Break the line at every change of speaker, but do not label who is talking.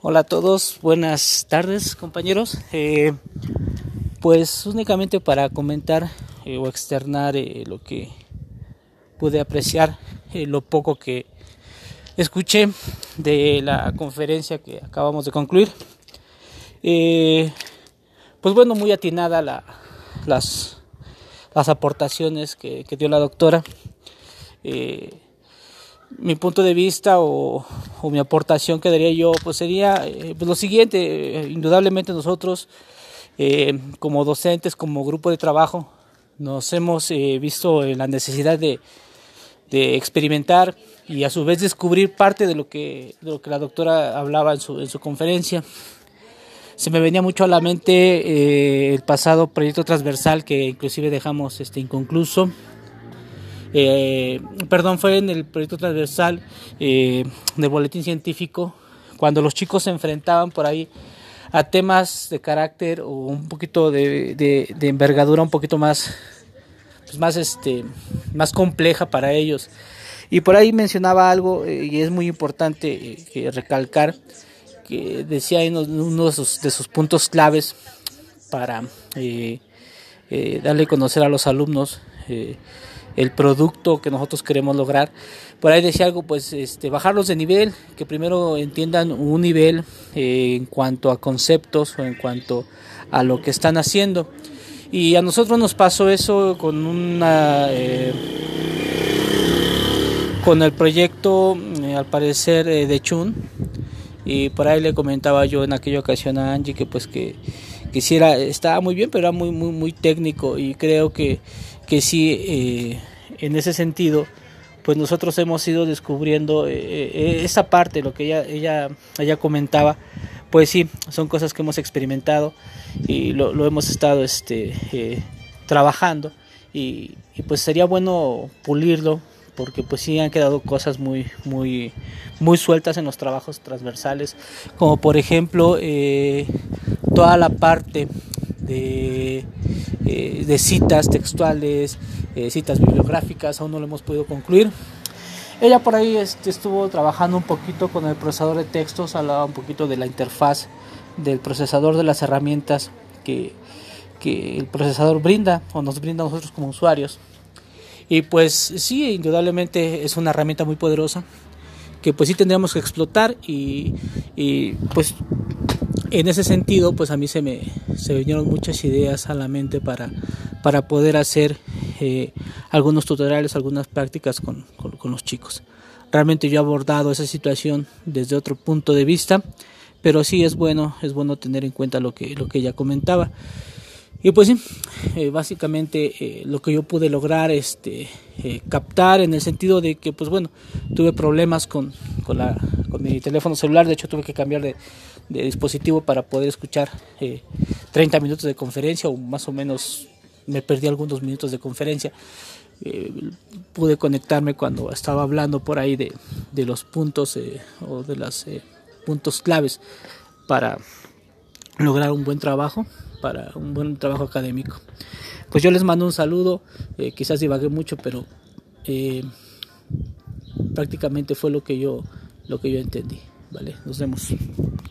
Hola a todos, buenas tardes compañeros. Eh, pues únicamente para comentar eh, o externar eh, lo que pude apreciar, lo poco que escuché de la conferencia que acabamos de concluir. pues bueno, muy atinada la, las, las aportaciones que, que dio la doctora mi punto de vista o, mi aportación que daría yo pues sería eh, pues lo siguiente. Eh, indudablemente nosotros eh, como docentes como grupo de trabajo nos hemos visto en la necesidad de, de, experimentar y a su vez descubrir parte de lo que, de lo que la doctora hablaba en su, en su conferencia. Se me venía mucho a la mente el pasado proyecto transversal que inclusive dejamos este inconcluso eh, perdón, fue en el proyecto transversal eh, del boletín científico, cuando los chicos se enfrentaban por ahí a temas de carácter o un poquito de, envergadura un poquito más, pues más, este, más compleja para ellos. Y por ahí mencionaba algo eh, y es muy importante eh, recalcar que decía en uno de sus, de sus puntos claves para darle a conocer a los alumnos el producto que nosotros queremos lograr. Por ahí decía algo, pues este, bajarlos de nivel, que primero entiendan un nivel eh, en cuanto a conceptos o en cuanto a lo que están haciendo. Y a nosotros nos pasó eso con una... Eh, con el proyecto, eh, al parecer, de Chun. Y por ahí le comentaba yo en aquella ocasión a Angie que pues que quisiera, estaba muy bien, pero era muy, muy, muy técnico y creo que que sí, eh, en ese sentido, pues nosotros hemos ido descubriendo eh, eh, esa parte, lo que ella, ella, ella comentaba, pues sí, son cosas que hemos experimentado y lo, hemos estado este, trabajando y, pues sería bueno pulirlo porque pues sí han quedado cosas muy muy muy sueltas en los trabajos transversales como por ejemplo toda la parte de eh, de citas textuales, eh, citas bibliográficas, aún no lo hemos podido concluir. Ella por ahí este, estuvo trabajando un poquito con el procesador de textos, hablaba un poquito de la interfaz del procesador de las herramientas que, que el procesador brinda o nos brinda a nosotros como usuarios. Y pues sí, indudablemente es una herramienta muy poderosa que pues sí tendríamos que explotar y, y pues en ese sentido, pues a mí se me, se vinieron muchas ideas a la mente para, para poder hacer eh, algunos tutoriales, algunas prácticas con, con, los chicos. Realmente yo he abordado esa situación desde otro punto de vista, pero sí es bueno, es bueno tener en cuenta lo que, lo que ella comentaba. Y pues sí, eh, básicamente eh, lo que yo pude lograr este, captar en el sentido de que, pues bueno, tuve problemas con, con, la, con mi teléfono celular, de hecho tuve que cambiar de, de dispositivo para poder escuchar 30 eh, minutos de conferencia o más o menos me perdí algunos minutos de conferencia. Eh, pude conectarme cuando estaba hablando por ahí de, de los puntos eh, o de los puntos claves para lograr un buen trabajo, para un buen trabajo académico. Pues yo les mando un saludo, quizás divagué mucho, pero prácticamente fue lo que yo lo que yo entendí. Vale, nos vemos.